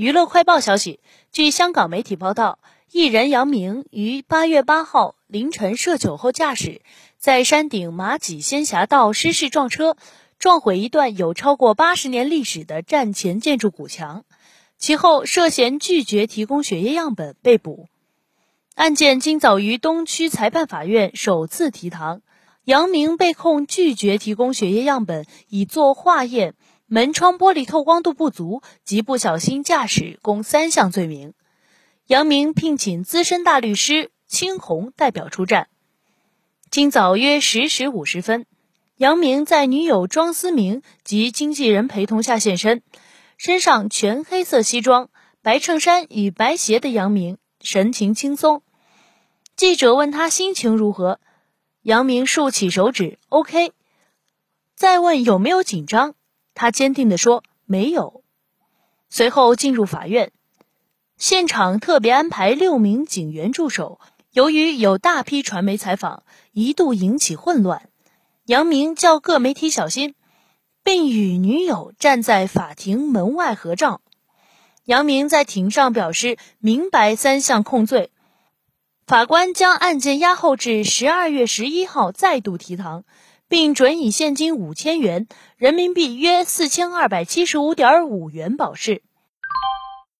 娱乐快报消息，据香港媒体报道，艺人杨明于八月八号凌晨涉酒后驾驶，在山顶马脊仙峡道失事撞车，撞毁一段有超过八十年历史的站前建筑古墙，其后涉嫌拒绝提供血液样本被捕。案件今早于东区裁判法院首次提堂，杨明被控拒绝提供血液样本以作化验。门窗玻璃透光度不足及不小心驾驶共三项罪名。杨明聘请资深大律师青红代表出战。今早约十时五十分，杨明在女友庄思明及经纪人陪同下现身，身上全黑色西装、白衬衫与白鞋的杨明神情轻松。记者问他心情如何，杨明竖起手指，OK。再问有没有紧张？他坚定地说：“没有。”随后进入法院，现场特别安排六名警员驻守。由于有大批传媒采访，一度引起混乱。杨明叫各媒体小心，并与女友站在法庭门外合照。杨明在庭上表示明白三项控罪。法官将案件押后至十二月十一号再度提堂。并准以现金五千元，人民币约四千二百七十五点五元保释。